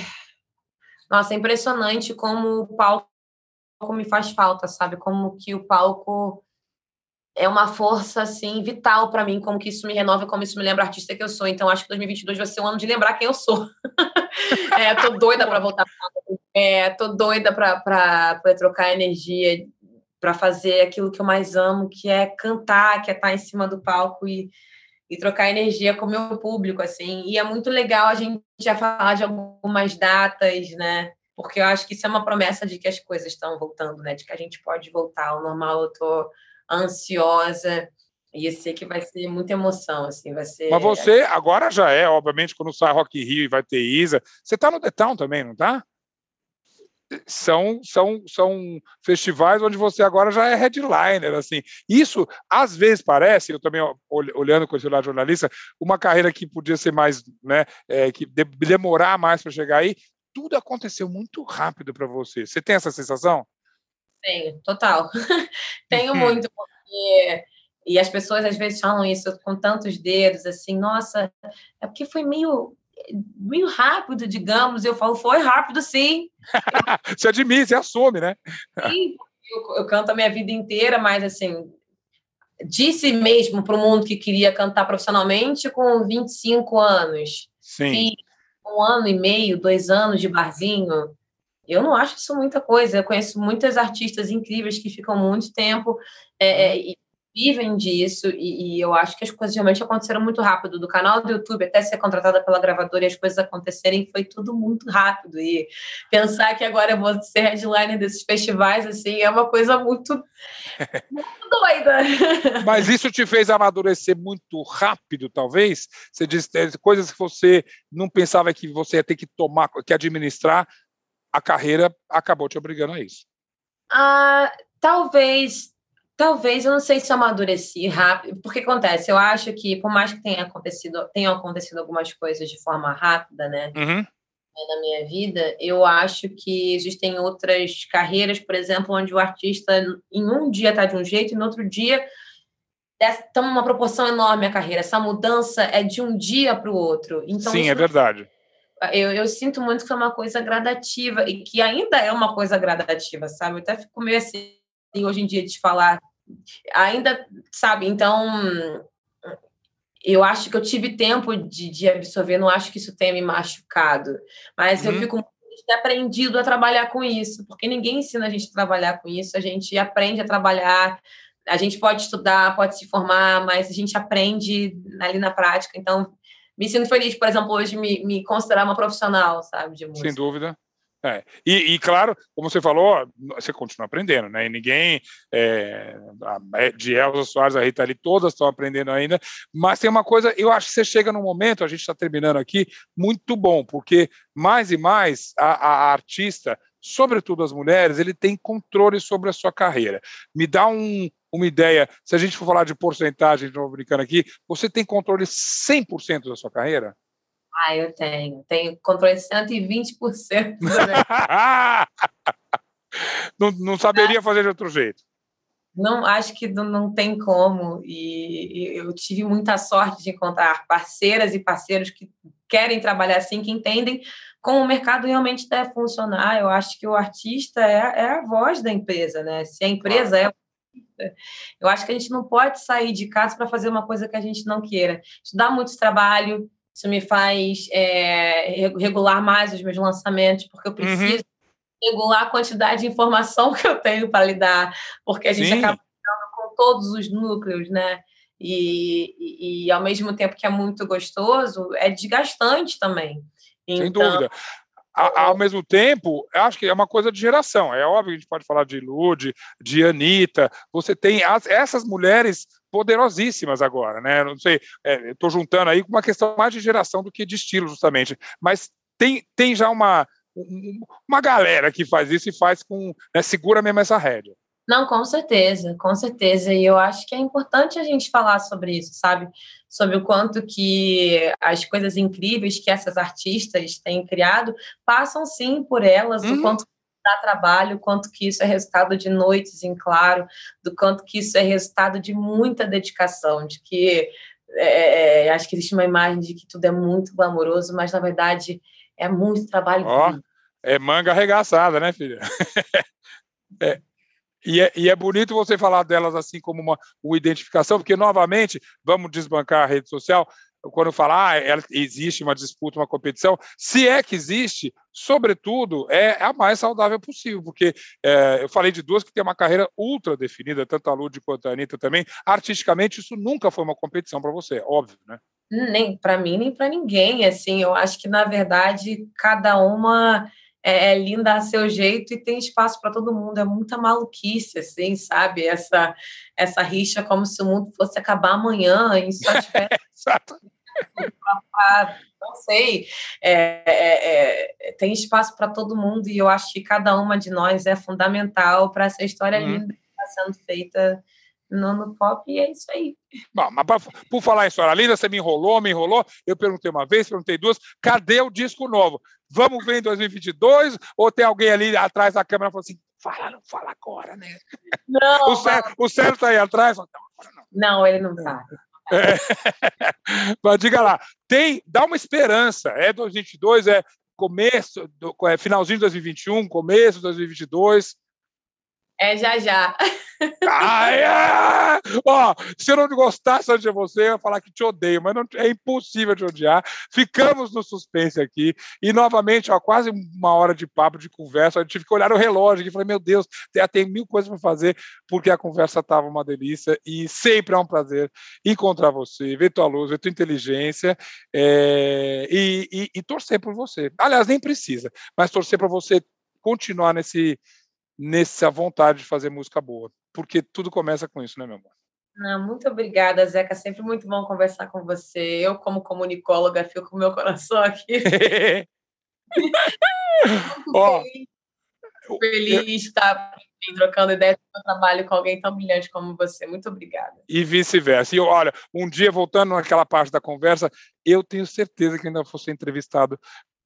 Nossa, é impressionante como o palco me faz falta, sabe? Como que o palco é uma força assim vital para mim, como que isso me renova, como isso me lembra a artista que eu sou. Então acho que 2022 vai ser um ano de lembrar quem eu sou. é, tô doida para voltar. É, tô doida para trocar energia, para fazer aquilo que eu mais amo, que é cantar, que é estar em cima do palco e, e trocar energia com o meu público, assim. E é muito legal a gente já falar de algumas datas, né? Porque eu acho que isso é uma promessa de que as coisas estão voltando, né? De que a gente pode voltar ao normal. Eu tô ansiosa. E sei que vai ser muita emoção, assim, vai ser... Mas você agora já é, obviamente, quando sai Rock Rio e vai ter Isa. Você está no The Town também, não está? São, são, são festivais onde você agora já é headliner, assim. Isso, às vezes, parece, eu também, olhando com esse olhar jornalista, uma carreira que podia ser mais, né, é, que demorar mais para chegar aí, tudo aconteceu muito rápido para você. Você tem essa sensação? Tenho, total. Tenho uhum. muito, porque. E as pessoas às vezes falam isso com tantos dedos, assim, nossa, é porque foi meio, meio rápido, digamos. Eu falo, foi rápido, sim. você admite, você assume, né? Sim, eu, eu canto a minha vida inteira, mas assim, disse mesmo para o mundo que queria cantar profissionalmente com 25 anos. Sim. Fiz um ano e meio, dois anos de barzinho. Eu não acho isso muita coisa. Eu conheço muitas artistas incríveis que ficam muito tempo é, é, e vivem disso, e, e, eu acho que as coisas realmente aconteceram muito rápido. Do canal do YouTube até ser contratada pela gravadora e as coisas acontecerem, foi tudo muito rápido. E pensar que agora eu vou ser headliner desses festivais, assim, é uma coisa muito, muito doida. Mas isso te fez amadurecer muito rápido, talvez? Você disse coisas que você não pensava que você ia ter que tomar, que administrar, a carreira acabou te obrigando a isso. Ah, talvez, talvez, eu não sei se eu amadureci rápido, porque acontece, eu acho que, por mais que tenha acontecido, tenham acontecido algumas coisas de forma rápida, né, uhum. na minha vida, eu acho que existem outras carreiras, por exemplo, onde o artista em um dia está de um jeito e no outro dia está uma proporção enorme a carreira. Essa mudança é de um dia para o outro. Então, Sim, é verdade eu, eu, sinto muito que é uma coisa gradativa e que ainda é uma coisa gradativa, sabe? Eu até fico meio assim hoje em dia de falar, ainda, sabe? Então, eu acho que eu tive tempo de, de absorver, não acho que isso tenha me machucado, mas uhum. eu fico aprendido a trabalhar com isso, porque ninguém ensina a gente a trabalhar com isso, a gente aprende a trabalhar a gente pode estudar, pode se formar, mas a gente aprende ali na prática. Então, me sinto feliz, por exemplo, hoje me, me considerar uma profissional, sabe, de música. Sem dúvida. É. E, e, claro, como você falou, você continua aprendendo, né? E ninguém, é, de Elza Soares, a Rita ali, todas estão aprendendo ainda. Mas tem uma coisa, eu acho que você chega num momento, a gente está terminando aqui, muito bom, porque mais e mais a, a artista, sobretudo as mulheres, ele tem controle sobre a sua carreira. Me dá um, uma ideia, se a gente for falar de porcentagem, de novo brincando aqui, você tem controle 100% da sua carreira? Ah, eu tenho. Tenho controle de 120%. não, não saberia fazer de outro jeito. Não, acho que não, não tem como. E, e eu tive muita sorte de encontrar parceiras e parceiros que querem trabalhar assim, que entendem como o mercado realmente deve funcionar. Eu acho que o artista é, é a voz da empresa, né? Se a empresa é eu acho que a gente não pode sair de casa para fazer uma coisa que a gente não queira. Isso dá muito trabalho, isso me faz é, regular mais os meus lançamentos, porque eu uhum. preciso uhum. regular a quantidade de informação que eu tenho para lidar, porque a gente Sim. acaba com todos os núcleos, né? E, e, e, ao mesmo tempo que é muito gostoso, é desgastante também. Sem então, dúvida. Ao mesmo tempo, acho que é uma coisa de geração. É óbvio que a gente pode falar de Lud, de Anitta. Você tem as, essas mulheres poderosíssimas agora, né? Não sei, é, estou juntando aí com uma questão mais de geração do que de estilo, justamente. Mas tem, tem já uma, uma galera que faz isso e faz com. Né, segura mesmo essa rédea. Não, com certeza, com certeza. E eu acho que é importante a gente falar sobre isso, sabe? Sobre o quanto que as coisas incríveis que essas artistas têm criado passam sim por elas, uhum. o quanto dá trabalho, quanto que isso é resultado de noites em claro, do quanto que isso é resultado de muita dedicação, de que é, é, acho que existe uma imagem de que tudo é muito glamouroso, mas na verdade é muito trabalho. Oh, é manga arregaçada, né, filha? é, e é, e é, bonito você falar delas assim como uma, uma identificação, porque, novamente, vamos desbancar a rede social, quando falar ah, existe uma disputa, uma competição, se é que existe, sobretudo, é a mais saudável possível, porque é, eu falei de duas que têm uma carreira ultra definida, tanto a Lud quanto a Anitta também. Artisticamente, isso nunca foi uma competição para você, óbvio, né? Nem para mim, nem para ninguém. Assim, eu acho que, na verdade, cada uma é, é linda a seu jeito e tem espaço para todo mundo. É muita maluquice, assim, sabe? Essa, essa rixa como se o mundo fosse acabar amanhã e só tivesse. Exato não sei, é, é, é, tem espaço para todo mundo e eu acho que cada uma de nós é fundamental para essa história uhum. linda que está sendo feita no, no, pop e é isso aí. Bom, mas pra, por falar em história linda, você me enrolou, me enrolou, eu perguntei uma vez, perguntei duas, cadê o disco novo? Vamos ver em 2022 ou tem alguém ali atrás da câmera falou assim, fala, não fala agora, né? Não, o, Sérgio, o Sérgio está aí atrás? Não, não. não, ele não está. É. Mas diga lá, tem, dá uma esperança. É 2022, é começo, do, é finalzinho de 2021, começo de 2022. É já já. Ah! Ó, se eu não gostasse de você, eu ia falar que te odeio, mas não, é impossível te odiar. Ficamos no suspense aqui. E, novamente, ó, quase uma hora de papo, de conversa. Eu tive que olhar o relógio e falei, meu Deus, tem, tem mil coisas para fazer, porque a conversa estava uma delícia. E sempre é um prazer encontrar você, ver tua luz, ver tua inteligência é, e, e, e torcer por você. Aliás, nem precisa, mas torcer para você continuar nesse nessa vontade de fazer música boa, porque tudo começa com isso, né, meu amor? Não, muito obrigada, Zeca. Sempre muito bom conversar com você. Eu, como comunicóloga, fico com o meu coração aqui. Oh, feliz, de estar trocando ideias do meu trabalho com alguém tão brilhante como você. Muito obrigada. E vice-versa. E olha, um dia, voltando naquela parte da conversa, eu tenho certeza que ainda fosse entrevistado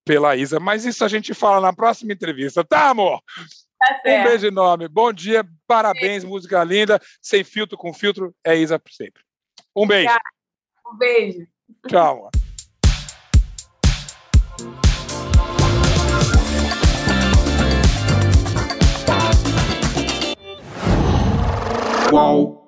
pela Isa, mas isso a gente fala na próxima entrevista, tá, amor? Tá um beijo enorme. Bom dia, parabéns, música linda. Sem filtro, com filtro, é Isa sempre. Um beijo. Um beijo. Tchau. Qual?